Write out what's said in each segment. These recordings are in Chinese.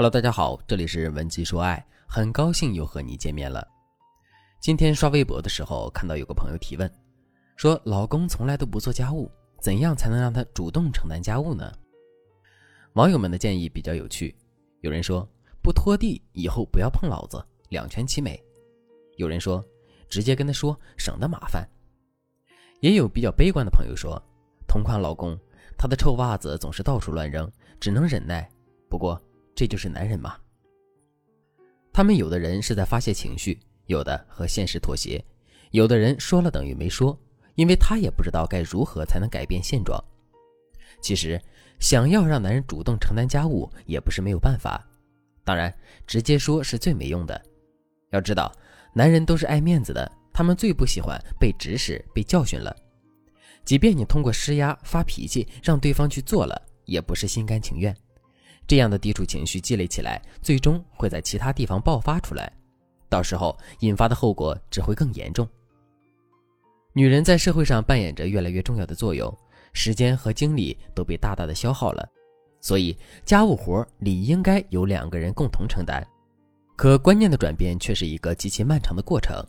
Hello，大家好，这里是文姬说爱，很高兴又和你见面了。今天刷微博的时候，看到有个朋友提问，说老公从来都不做家务，怎样才能让他主动承担家务呢？网友们的建议比较有趣，有人说不拖地，以后不要碰老子，两全其美；有人说直接跟他说，省得麻烦；也有比较悲观的朋友说，同款老公，他的臭袜子总是到处乱扔，只能忍耐。不过。这就是男人嘛。他们有的人是在发泄情绪，有的和现实妥协，有的人说了等于没说，因为他也不知道该如何才能改变现状。其实，想要让男人主动承担家务也不是没有办法，当然，直接说是最没用的。要知道，男人都是爱面子的，他们最不喜欢被指使、被教训了。即便你通过施压、发脾气让对方去做了，也不是心甘情愿。这样的抵触情绪积累起来，最终会在其他地方爆发出来，到时候引发的后果只会更严重。女人在社会上扮演着越来越重要的作用，时间和精力都被大大的消耗了，所以家务活理应该由两个人共同承担。可观念的转变却是一个极其漫长的过程。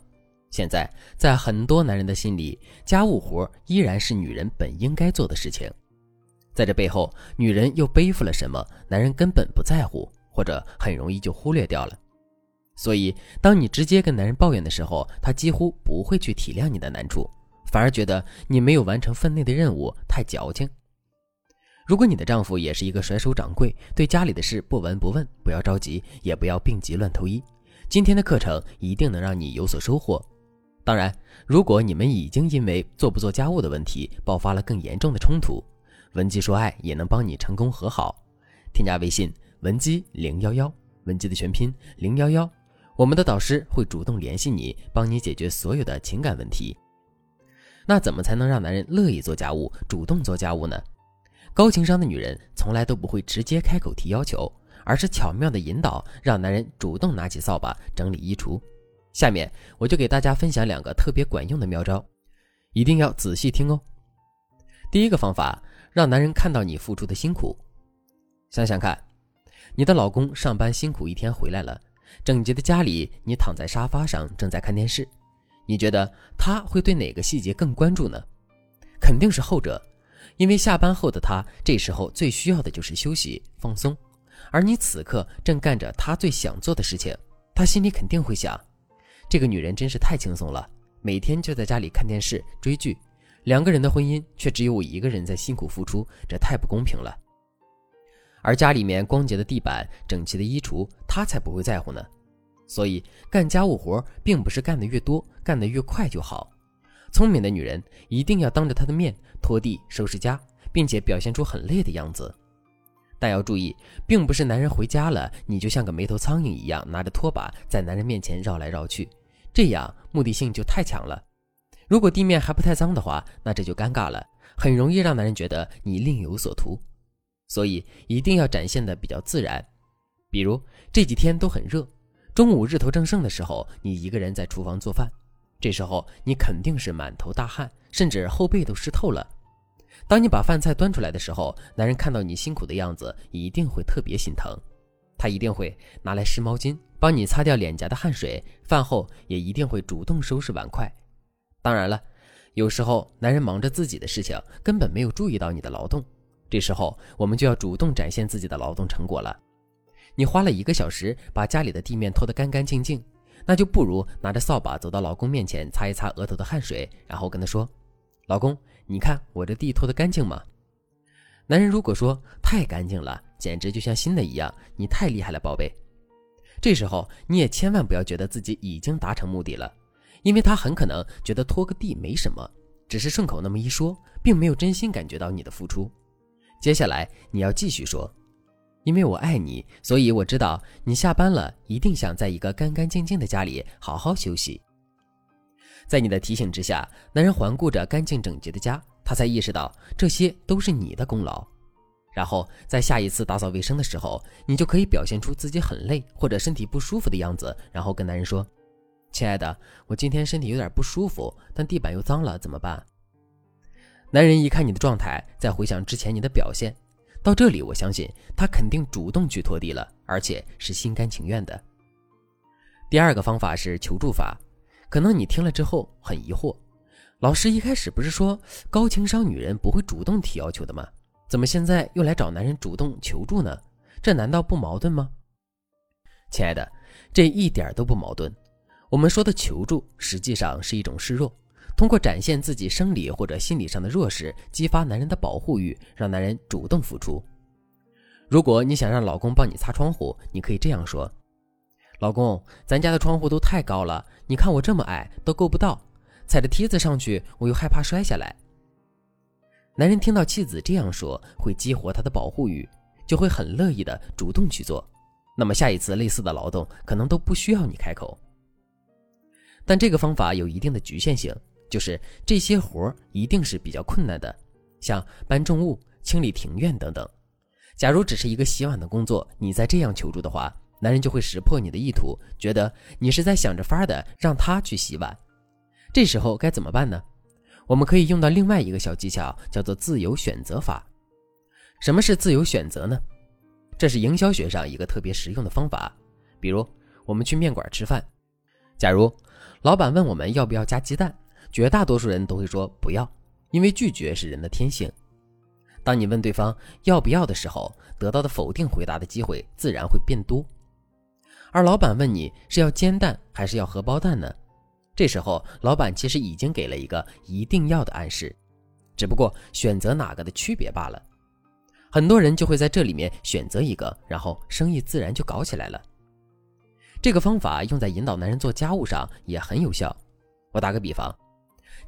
现在在很多男人的心里，家务活依然是女人本应该做的事情。在这背后，女人又背负了什么？男人根本不在乎，或者很容易就忽略掉了。所以，当你直接跟男人抱怨的时候，他几乎不会去体谅你的难处，反而觉得你没有完成分内的任务，太矫情。如果你的丈夫也是一个甩手掌柜，对家里的事不闻不问，不要着急，也不要病急乱投医。今天的课程一定能让你有所收获。当然，如果你们已经因为做不做家务的问题爆发了更严重的冲突，文姬说爱也能帮你成功和好，添加微信文姬零幺幺，文姬的全拼零幺幺，我们的导师会主动联系你，帮你解决所有的情感问题。那怎么才能让男人乐意做家务，主动做家务呢？高情商的女人从来都不会直接开口提要求，而是巧妙的引导，让男人主动拿起扫把整理衣橱。下面我就给大家分享两个特别管用的妙招，一定要仔细听哦。第一个方法。让男人看到你付出的辛苦，想想看，你的老公上班辛苦一天回来了，整洁的家里，你躺在沙发上正在看电视，你觉得他会对哪个细节更关注呢？肯定是后者，因为下班后的他这时候最需要的就是休息放松，而你此刻正干着他最想做的事情，他心里肯定会想：这个女人真是太轻松了，每天就在家里看电视追剧。两个人的婚姻却只有我一个人在辛苦付出，这太不公平了。而家里面光洁的地板、整齐的衣橱，他才不会在乎呢。所以干家务活并不是干得越多、干得越快就好。聪明的女人一定要当着他的面拖地、收拾家，并且表现出很累的样子。但要注意，并不是男人回家了，你就像个没头苍蝇一样拿着拖把在男人面前绕来绕去，这样目的性就太强了。如果地面还不太脏的话，那这就尴尬了，很容易让男人觉得你另有所图。所以一定要展现的比较自然。比如这几天都很热，中午日头正盛的时候，你一个人在厨房做饭，这时候你肯定是满头大汗，甚至后背都湿透了。当你把饭菜端出来的时候，男人看到你辛苦的样子，一定会特别心疼，他一定会拿来湿毛巾帮你擦掉脸颊的汗水，饭后也一定会主动收拾碗筷。当然了，有时候男人忙着自己的事情，根本没有注意到你的劳动。这时候我们就要主动展现自己的劳动成果了。你花了一个小时把家里的地面拖得干干净净，那就不如拿着扫把走到老公面前擦一擦额头的汗水，然后跟他说：“老公，你看我这地拖得干净吗？”男人如果说太干净了，简直就像新的一样，你太厉害了，宝贝。这时候你也千万不要觉得自己已经达成目的了。因为他很可能觉得拖个地没什么，只是顺口那么一说，并没有真心感觉到你的付出。接下来你要继续说，因为我爱你，所以我知道你下班了一定想在一个干干净净的家里好好休息。在你的提醒之下，男人环顾着干净整洁的家，他才意识到这些都是你的功劳。然后在下一次打扫卫生的时候，你就可以表现出自己很累或者身体不舒服的样子，然后跟男人说。亲爱的，我今天身体有点不舒服，但地板又脏了，怎么办？男人一看你的状态，再回想之前你的表现，到这里，我相信他肯定主动去拖地了，而且是心甘情愿的。第二个方法是求助法，可能你听了之后很疑惑，老师一开始不是说高情商女人不会主动提要求的吗？怎么现在又来找男人主动求助呢？这难道不矛盾吗？亲爱的，这一点都不矛盾。我们说的求助，实际上是一种示弱。通过展现自己生理或者心理上的弱势，激发男人的保护欲，让男人主动付出。如果你想让老公帮你擦窗户，你可以这样说：“老公，咱家的窗户都太高了，你看我这么矮都够不到，踩着梯子上去，我又害怕摔下来。”男人听到妻子这样说，会激活他的保护欲，就会很乐意的主动去做。那么下一次类似的劳动，可能都不需要你开口。但这个方法有一定的局限性。就是这些活儿一定是比较困难的，像搬重物、清理庭院等等。假如只是一个洗碗的工作，你再这样求助的话，男人就会识破你的意图，觉得你是在想着法的让他去洗碗。这时候该怎么办呢？我们可以用到另外一个小技巧，叫做自由选择法。什么是自由选择呢？这是营销学上一个特别实用的方法。比如我们去面馆吃饭，假如老板问我们要不要加鸡蛋。绝大多数人都会说不要，因为拒绝是人的天性。当你问对方要不要的时候，得到的否定回答的机会自然会变多。而老板问你是要煎蛋还是要荷包蛋呢？这时候老板其实已经给了一个一定要的暗示，只不过选择哪个的区别罢了。很多人就会在这里面选择一个，然后生意自然就搞起来了。这个方法用在引导男人做家务上也很有效。我打个比方。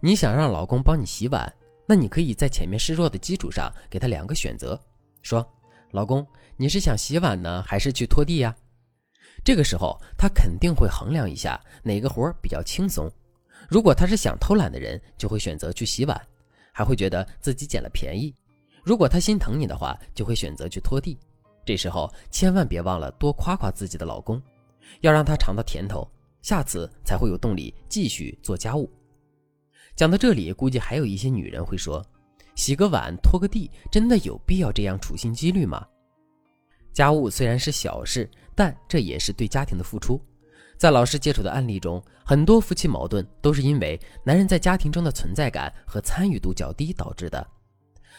你想让老公帮你洗碗，那你可以在前面示弱的基础上给他两个选择，说：“老公，你是想洗碗呢，还是去拖地呀？”这个时候他肯定会衡量一下哪个活比较轻松。如果他是想偷懒的人，就会选择去洗碗，还会觉得自己捡了便宜；如果他心疼你的话，就会选择去拖地。这时候千万别忘了多夸夸自己的老公，要让他尝到甜头，下次才会有动力继续做家务。讲到这里，估计还有一些女人会说：“洗个碗、拖个地，真的有必要这样处心积虑吗？”家务虽然是小事，但这也是对家庭的付出。在老师接触的案例中，很多夫妻矛盾都是因为男人在家庭中的存在感和参与度较低导致的。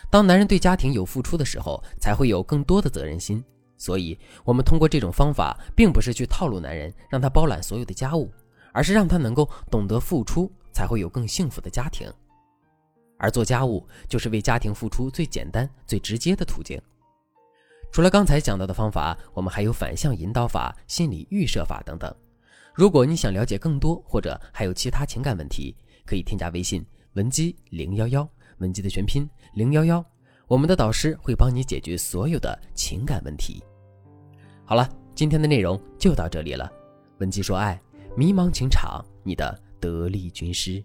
当男人对家庭有付出的时候，才会有更多的责任心。所以，我们通过这种方法，并不是去套路男人，让他包揽所有的家务，而是让他能够懂得付出。才会有更幸福的家庭，而做家务就是为家庭付出最简单、最直接的途径。除了刚才讲到的方法，我们还有反向引导法、心理预设法等等。如果你想了解更多，或者还有其他情感问题，可以添加微信文姬零幺幺，文姬的全拼零幺幺，我们的导师会帮你解决所有的情感问题。好了，今天的内容就到这里了。文姬说爱，迷茫情场，你的。得力军师。